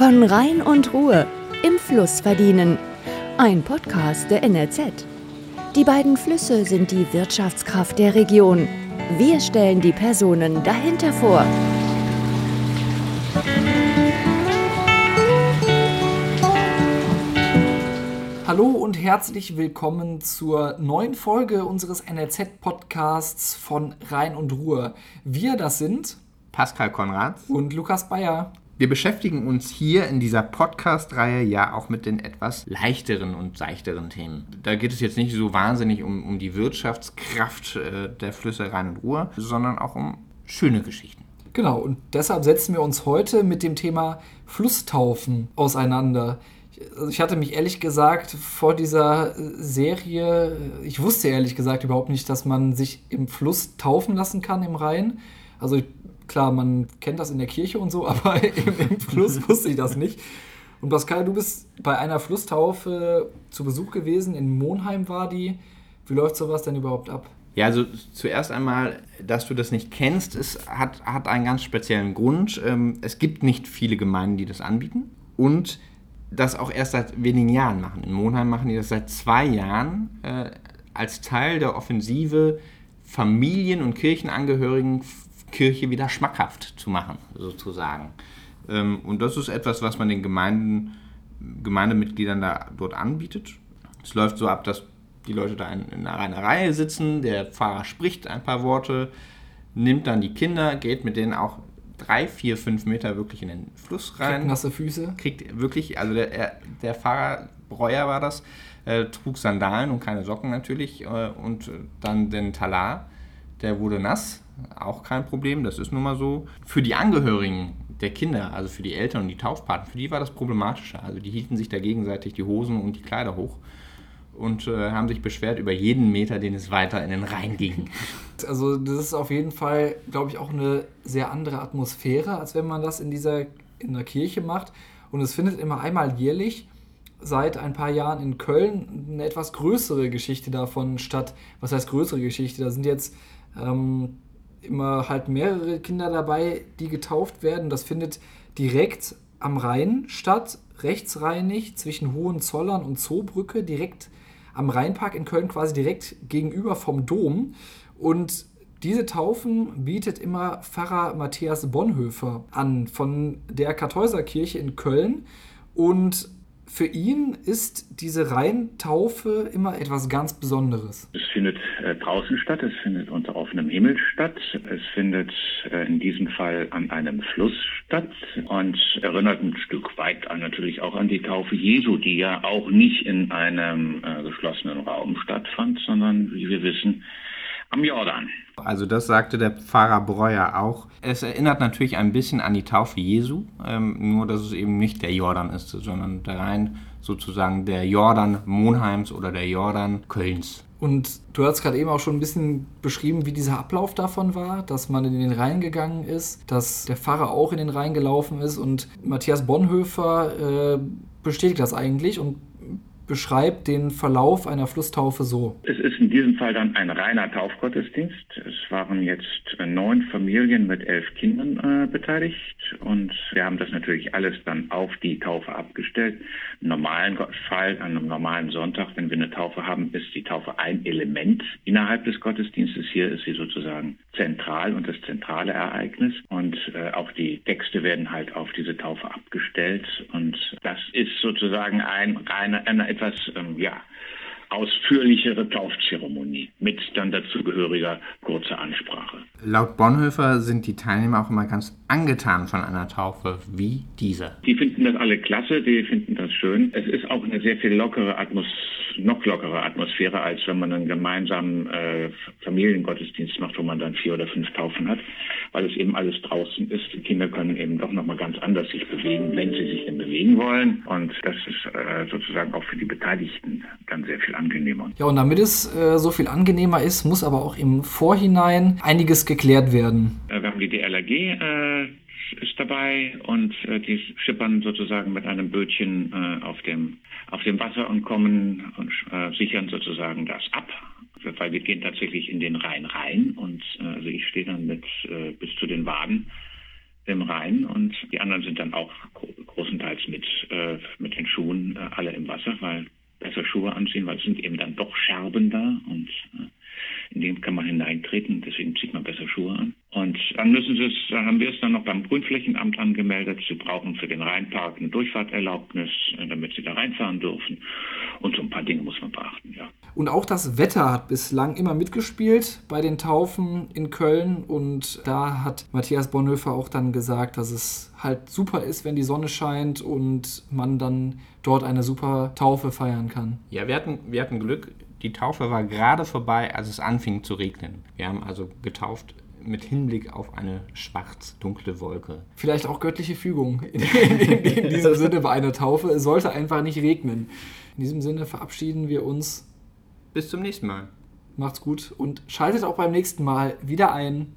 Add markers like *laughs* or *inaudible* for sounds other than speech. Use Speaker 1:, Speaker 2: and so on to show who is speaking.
Speaker 1: Von Rhein und Ruhe im Fluss verdienen. Ein Podcast der NRZ. Die beiden Flüsse sind die Wirtschaftskraft der Region. Wir stellen die Personen dahinter vor.
Speaker 2: Hallo und herzlich willkommen zur neuen Folge unseres NRZ-Podcasts von Rhein und Ruhr. Wir, das sind
Speaker 3: Pascal Konrad
Speaker 2: und Lukas Bayer.
Speaker 3: Wir beschäftigen uns hier in dieser Podcast-Reihe ja auch mit den etwas leichteren und seichteren Themen. Da geht es jetzt nicht so wahnsinnig um, um die Wirtschaftskraft äh, der Flüsse Rhein und Ruhr, sondern auch um schöne Geschichten.
Speaker 2: Genau, und deshalb setzen wir uns heute mit dem Thema Flusstaufen auseinander also ich hatte mich ehrlich gesagt vor dieser Serie, ich wusste ehrlich gesagt überhaupt nicht, dass man sich im Fluss taufen lassen kann im Rhein. Also klar, man kennt das in der Kirche und so, *laughs* aber im, im Fluss *laughs* wusste ich das nicht. Und Pascal, du bist bei einer Flusstaufe zu Besuch gewesen, in Monheim war die. Wie läuft sowas denn überhaupt ab?
Speaker 3: Ja, also zuerst einmal, dass du das nicht kennst, es hat, hat einen ganz speziellen Grund. Ähm, es gibt nicht viele Gemeinden, die das anbieten. Und das auch erst seit wenigen Jahren machen. In Monheim machen die das seit zwei Jahren äh, als Teil der Offensive, Familien- und Kirchenangehörigen Kirche wieder schmackhaft zu machen, sozusagen. Ähm, und das ist etwas, was man den Gemeinden, Gemeindemitgliedern da dort anbietet. Es läuft so ab, dass die Leute da in, in einer Reihe sitzen, der Pfarrer spricht ein paar Worte, nimmt dann die Kinder, geht mit denen auch drei, vier, fünf Meter wirklich in den Fluss rein.
Speaker 2: Kriegt nasse Füße.
Speaker 3: Kriegt wirklich, also der, der Fahrer, Breuer war das, äh, trug Sandalen und keine Socken natürlich äh, und dann den Talar, der wurde nass, auch kein Problem, das ist nun mal so. Für die Angehörigen der Kinder, also für die Eltern und die Taufpaten, für die war das problematischer. Also die hielten sich da gegenseitig die Hosen und die Kleider hoch und äh, haben sich beschwert über jeden Meter, den es weiter in den Rhein ging.
Speaker 2: Also das ist auf jeden Fall, glaube ich, auch eine sehr andere Atmosphäre, als wenn man das in dieser in der Kirche macht. Und es findet immer einmal jährlich seit ein paar Jahren in Köln eine etwas größere Geschichte davon statt. Was heißt größere Geschichte? Da sind jetzt ähm, immer halt mehrere Kinder dabei, die getauft werden. Das findet direkt am Rhein statt, rechtsreinig zwischen Hohenzollern und Zoobrücke, direkt am Rheinpark in Köln quasi direkt gegenüber vom Dom. Und diese Taufen bietet immer Pfarrer Matthias Bonhoeffer an von der Kartäuserkirche in Köln. Und für ihn ist diese Rheintaufe immer etwas ganz Besonderes.
Speaker 4: Findet äh, draußen statt, es findet unter offenem Himmel statt, es findet äh, in diesem Fall an einem Fluss statt und erinnert ein Stück weit an, natürlich auch an die Taufe Jesu, die ja auch nicht in einem äh, geschlossenen Raum stattfand, sondern, wie wir wissen, am Jordan.
Speaker 3: Also das sagte der Pfarrer Breuer auch. Es erinnert natürlich ein bisschen an die Taufe Jesu, ähm, nur dass es eben nicht der Jordan ist, sondern der Rhein sozusagen der Jordan Monheims oder der Jordan Kölns.
Speaker 2: Und du hast gerade eben auch schon ein bisschen beschrieben, wie dieser Ablauf davon war, dass man in den Rhein gegangen ist, dass der Pfarrer auch in den Rhein gelaufen ist. Und Matthias Bonhoeffer äh, bestätigt das eigentlich. Und beschreibt den Verlauf einer Flusstaufe so.
Speaker 4: Es ist in diesem Fall dann ein reiner Taufgottesdienst. Es waren jetzt neun Familien mit elf Kindern äh, beteiligt und wir haben das natürlich alles dann auf die Taufe abgestellt. Im normalen Fall, an einem normalen Sonntag, wenn wir eine Taufe haben, ist die Taufe ein Element innerhalb des Gottesdienstes. Hier ist sie sozusagen zentral und das zentrale Ereignis und äh, auch die Texte werden halt auf diese Taufe abgestellt und das ist sozusagen ein reiner, eine etwas, ähm, ja, ausführlichere Taufzeremonie mit dann dazugehöriger kurzer Ansprache.
Speaker 3: Laut Bonhoeffer sind die Teilnehmer auch immer ganz angetan von einer Taufe wie dieser.
Speaker 4: Die finden das alle klasse, die finden das schön. Es ist auch eine sehr viel lockere Atmosphäre, noch lockere Atmosphäre, als wenn man einen gemeinsamen äh, Familiengottesdienst macht, wo man dann vier oder fünf Taufen hat, weil es eben alles draußen ist. Die Kinder können eben doch nochmal ganz anders sich bewegen, wenn sie sich denn bewegen wollen. Und das ist äh, sozusagen auch für die Beteiligten dann sehr viel angenehmer.
Speaker 2: Ja, und damit es äh, so viel angenehmer ist, muss aber auch im Vorhinein einiges geklärt werden.
Speaker 4: DLRG äh, ist dabei und äh, die schippern sozusagen mit einem Bötchen äh, auf dem auf dem Wasser und kommen und äh, sichern sozusagen das ab, weil wir gehen tatsächlich in den Rhein rein und äh, also ich stehe dann mit äh, bis zu den Waden im Rhein und die anderen sind dann auch großenteils mit, äh, mit den Schuhen äh, alle im Wasser, weil besser Schuhe anziehen, weil es sind eben dann doch Scherben da und äh, in dem kann man hineintreten, deswegen zieht man besser Schuhe an. Dann müssen sie es, dann haben wir es dann noch beim Grünflächenamt angemeldet. Sie brauchen für den Rheinpark eine Durchfahrterlaubnis, äh, damit sie da reinfahren dürfen. Und so ein paar Dinge muss man beachten, ja.
Speaker 2: Und auch das Wetter hat bislang immer mitgespielt bei den Taufen in Köln. Und da hat Matthias Bonhoeffer auch dann gesagt, dass es halt super ist, wenn die Sonne scheint und man dann dort eine super Taufe feiern kann.
Speaker 3: Ja, wir hatten, wir hatten Glück. Die Taufe war gerade vorbei, als es anfing zu regnen. Wir haben also getauft mit Hinblick auf eine schwarz-dunkle Wolke.
Speaker 2: Vielleicht auch göttliche Fügung *laughs* in, in, in diesem Sinne bei einer Taufe. Es sollte einfach nicht regnen. In diesem Sinne verabschieden wir uns.
Speaker 3: Bis zum nächsten Mal.
Speaker 2: Macht's gut und schaltet auch beim nächsten Mal wieder ein.